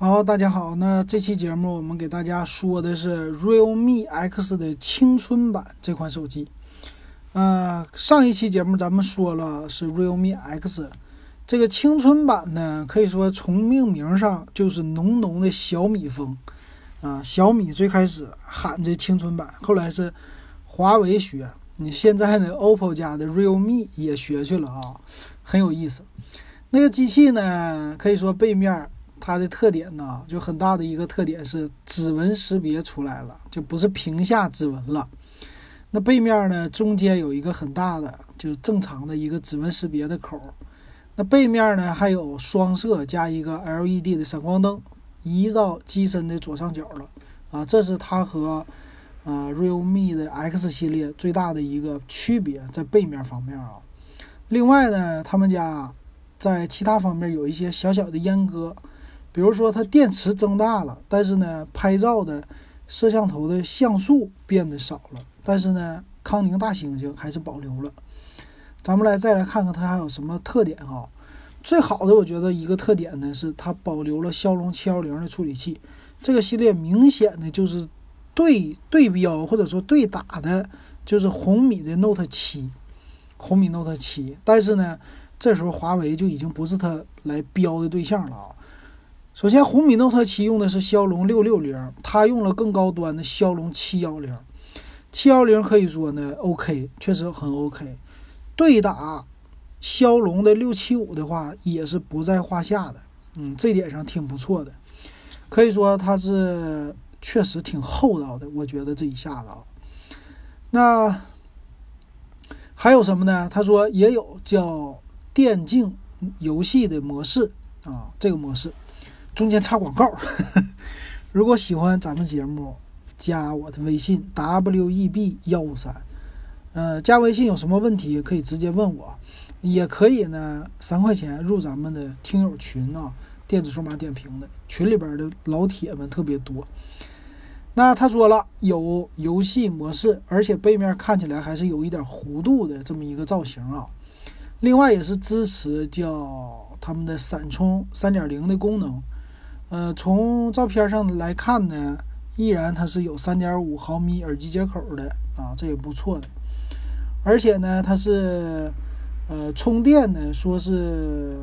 好，大家好，那这期节目我们给大家说的是 Realme X 的青春版这款手机。呃，上一期节目咱们说了是 Realme X，这个青春版呢，可以说从命名上就是浓浓的小米风啊。小米最开始喊这青春版，后来是华为学，你现在呢，OPPO 家的 Realme 也学去了啊，很有意思。那个机器呢，可以说背面。它的特点呢，就很大的一个特点是指纹识别出来了，就不是屏下指纹了。那背面呢，中间有一个很大的，就正常的一个指纹识别的口。那背面呢，还有双摄加一个 LED 的闪光灯，移到机身的左上角了。啊，这是它和啊 Realme 的 X 系列最大的一个区别，在背面方面啊。另外呢，他们家在其他方面有一些小小的阉割。比如说，它电池增大了，但是呢，拍照的摄像头的像素变得少了，但是呢，康宁大猩猩还是保留了。咱们来再来看看它还有什么特点哈。最好的，我觉得一个特点呢是它保留了骁龙七幺零的处理器。这个系列明显的就是对对标或者说对打的，就是红米的 Note 七，红米 Note 七。但是呢，这时候华为就已经不是它来标的对象了啊。首先，红米 Note 7用的是骁龙六六零，它用了更高端的骁龙七幺零。七幺零可以说呢，OK，确实很 OK。对打骁龙的六七五的话，也是不在话下的。嗯，这点上挺不错的，可以说它是确实挺厚道的。我觉得这一下子啊，那还有什么呢？他说也有叫电竞游戏的模式啊，这个模式。中间插广告，呵 呵如果喜欢咱们节目，加我的微信 w e b 幺五三，呃，加微信有什么问题可以直接问我，也可以呢，三块钱入咱们的听友群啊，电子数码点评的群里边的老铁们特别多。那他说了，有游戏模式，而且背面看起来还是有一点弧度的这么一个造型啊。另外也是支持叫他们的闪充三点零的功能。呃，从照片上来看呢，依然它是有三点五毫米耳机接口的啊，这也不错的。而且呢，它是呃充电呢，说是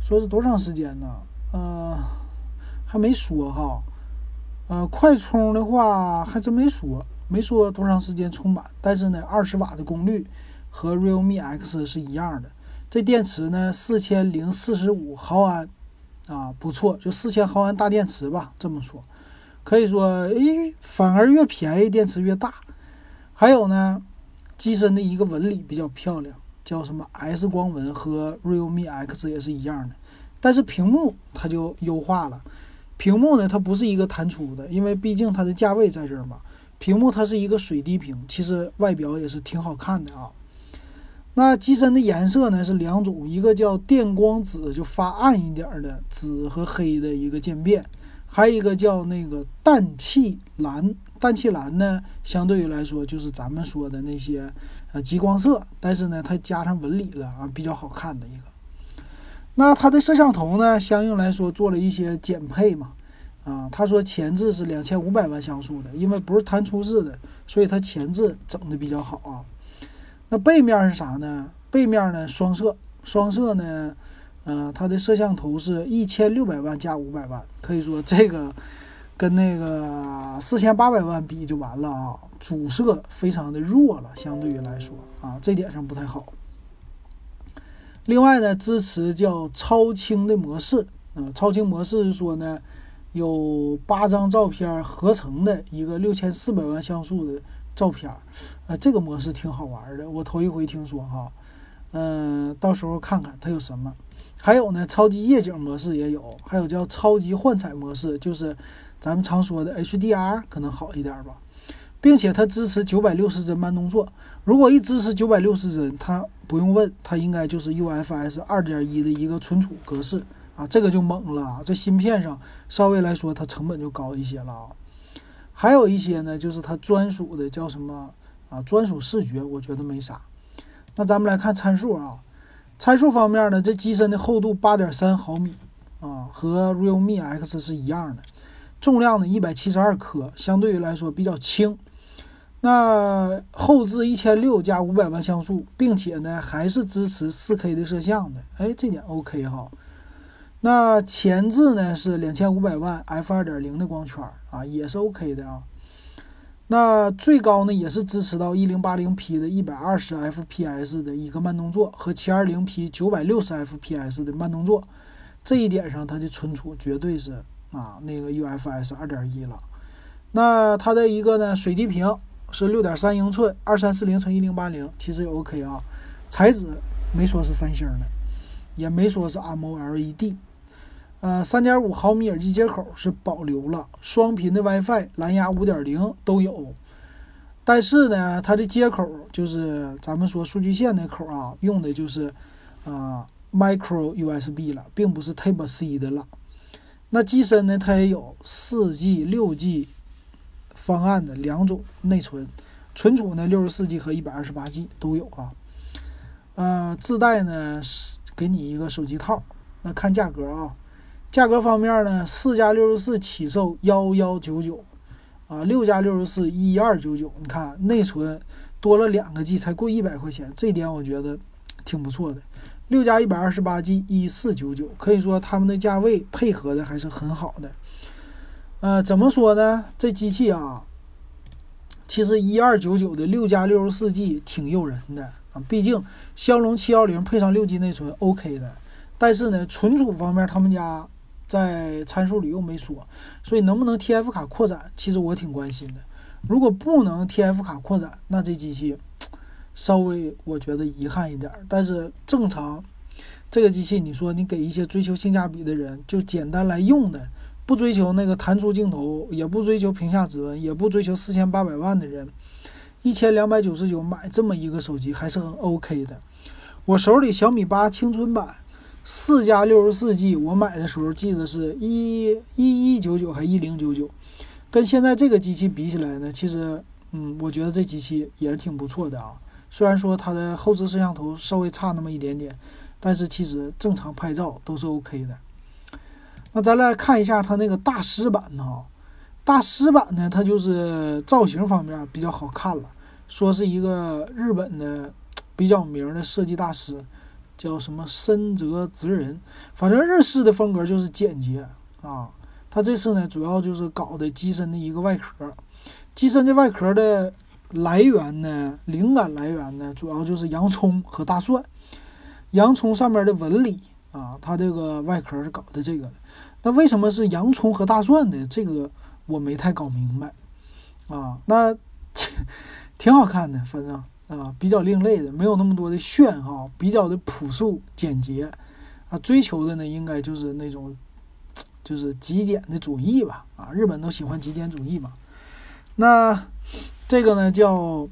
说是多长时间呢？呃，还没说哈。呃，快充的话还真没说，没说多长时间充满。但是呢，二十瓦的功率和 Realme X 是一样的。这电池呢，四千零四十五毫安。啊，不错，就四千毫安大电池吧，这么说，可以说，诶，反而越便宜电池越大。还有呢，机身的一个纹理比较漂亮，叫什么 S 光纹，和 Realme X 也是一样的。但是屏幕它就优化了，屏幕呢它不是一个弹出的，因为毕竟它的价位在这儿嘛。屏幕它是一个水滴屏，其实外表也是挺好看的啊。那机身的颜色呢是两种，一个叫电光紫，就发暗一点的紫和黑的一个渐变，还有一个叫那个氮气蓝。氮气蓝呢，相对于来说就是咱们说的那些呃极光色，但是呢它加上纹理了啊，比较好看的一个。那它的摄像头呢，相应来说做了一些减配嘛，啊，他说前置是两千五百万像素的，因为不是弹出式的，所以它前置整的比较好啊。那背面是啥呢？背面呢双摄，双摄呢，呃，它的摄像头是一千六百万加五百万，可以说这个跟那个四千八百万比就完了啊。主摄非常的弱了，相对于来说啊，这点上不太好。另外呢，支持叫超清的模式，啊，超清模式是说呢，有八张照片合成的一个六千四百万像素的。照片儿，呃，这个模式挺好玩的，我头一回听说哈，嗯，到时候看看它有什么。还有呢，超级夜景模式也有，还有叫超级幻彩模式，就是咱们常说的 HDR 可能好一点吧，并且它支持九百六十帧慢动作。如果一支持九百六十帧，它不用问，它应该就是 UFS 二点一的一个存储格式啊，这个就猛了。这芯片上稍微来说，它成本就高一些了啊。还有一些呢，就是它专属的叫什么啊？专属视觉，我觉得没啥。那咱们来看参数啊，参数方面呢，这机身的厚度八点三毫米啊，和 realme X 是一样的，重量呢一百七十二克，相对于来说比较轻。那后置一千六加五百万像素，并且呢还是支持四 K 的摄像的，哎，这点 OK 哈。那前置呢是两千五百万 f 二点零的光圈啊，也是 OK 的啊。那最高呢也是支持到一零八零 P 的一百二十 FPS 的一个慢动作和七二零 P 九百六十 FPS 的慢动作，这一点上它的存储绝对是啊那个 UFS 二点一了。那它的一个呢水滴屏是六点三英寸二三四零乘一零八零，其实也 OK 啊。材质没说是三星的，也没说是 MOLED。呃，三点五毫米耳机接口是保留了，双频的 WiFi、蓝牙五点零都有，但是呢，它的接口就是咱们说数据线那口啊，用的就是啊 Micro USB 了，并不是 Type C 的了。那机身呢，它也有四 G、六 G 方案的两种内存，存储呢六十四 G 和一百二十八 G 都有啊。呃，自带呢是给你一个手机套，那看价格啊。价格方面呢，四加六十四起售幺幺九九，啊，六加六十四一二九九。你看内存多了两个 G，才贵一百块钱，这点我觉得挺不错的。六加一百二十八 G 一四九九，可以说他们的价位配合的还是很好的。呃，怎么说呢？这机器啊，其实一二九九的六加六十四 G 挺诱人的啊，毕竟骁龙七幺零配上六 G 内存 OK 的。但是呢，存储方面他们家。在参数里又没说，所以能不能 TF 卡扩展，其实我挺关心的。如果不能 TF 卡扩展，那这机器稍微我觉得遗憾一点。但是正常，这个机器你说你给一些追求性价比的人，就简单来用的，不追求那个弹出镜头，也不追求屏下指纹，也不追求四千八百万的人，一千两百九十九买这么一个手机还是很 OK 的。我手里小米八青春版。四加六十四 G，我买的时候记得是一一一九九还一零九九，跟现在这个机器比起来呢，其实，嗯，我觉得这机器也是挺不错的啊。虽然说它的后置摄像头稍微差那么一点点，但是其实正常拍照都是 OK 的。那咱来看一下它那个大师版呢，大师版呢，它就是造型方面比较好看了，说是一个日本的比较名的设计大师。叫什么深泽直人，反正日式的风格就是简洁啊。他这次呢，主要就是搞的机身的一个外壳。机身的外壳的来源呢，灵感来源呢，主要就是洋葱和大蒜。洋葱上面的纹理啊，它这个外壳是搞的这个。那为什么是洋葱和大蒜呢？这个我没太搞明白啊。那 挺好看的，反正。啊，比较另类的，没有那么多的炫哈，比较的朴素简洁，啊，追求的呢应该就是那种，就是极简的主义吧，啊，日本都喜欢极简主义嘛。那这个呢叫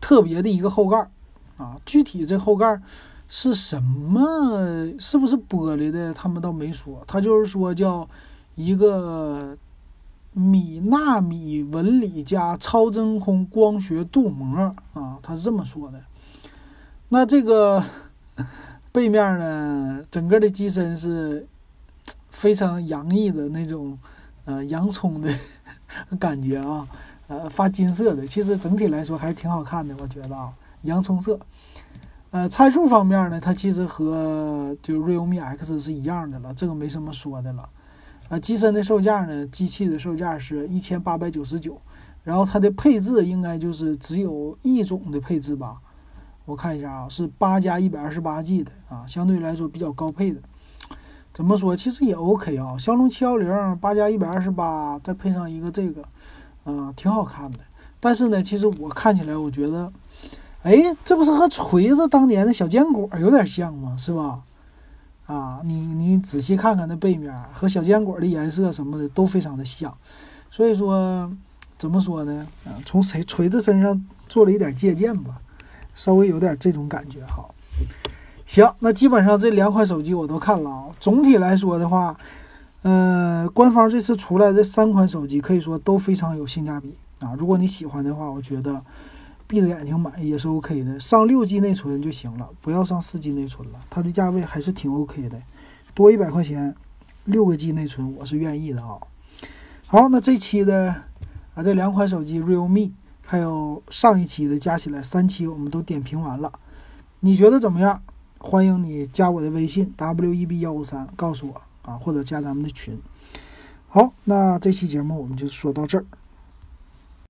特别的一个后盖，啊，具体这后盖是什么，是不是玻璃的，他们倒没说，他就是说叫一个。米纳米纹理加超真空光学镀膜啊，他是这么说的。那这个 背面呢，整个的机身是非常洋溢的那种呃洋葱的 感觉啊，呃发金色的。其实整体来说还是挺好看的，我觉得啊，洋葱色。呃，参数方面呢，它其实和就 realme X 是一样的了，这个没什么说的了。啊，机身的售价呢？机器的售价是一千八百九十九，然后它的配置应该就是只有一种的配置吧？我看一下啊，是八加一百二十八 G 的啊，相对来说比较高配的。怎么说？其实也 OK 啊，骁龙七幺零八加一百二十八，再配上一个这个，啊，挺好看的。但是呢，其实我看起来，我觉得，哎，这不是和锤子当年的小坚果有点像吗？是吧？啊，你你仔细看看那背面和小坚果的颜色什么的都非常的像，所以说怎么说呢？啊，从锤锤子身上做了一点借鉴吧，稍微有点这种感觉哈。行，那基本上这两款手机我都看了啊。总体来说的话，呃，官方这次出来这三款手机可以说都非常有性价比啊。如果你喜欢的话，我觉得。闭着眼睛买也是 OK 的，上六 G 内存就行了，不要上四 G 内存了。它的价位还是挺 OK 的，多一百块钱，六个 G 内存我是愿意的啊。好，那这期的啊这两款手机 realme，还有上一期的加起来三期我们都点评完了，你觉得怎么样？欢迎你加我的微信 w e b 幺五三，告诉我啊，或者加咱们的群。好，那这期节目我们就说到这儿。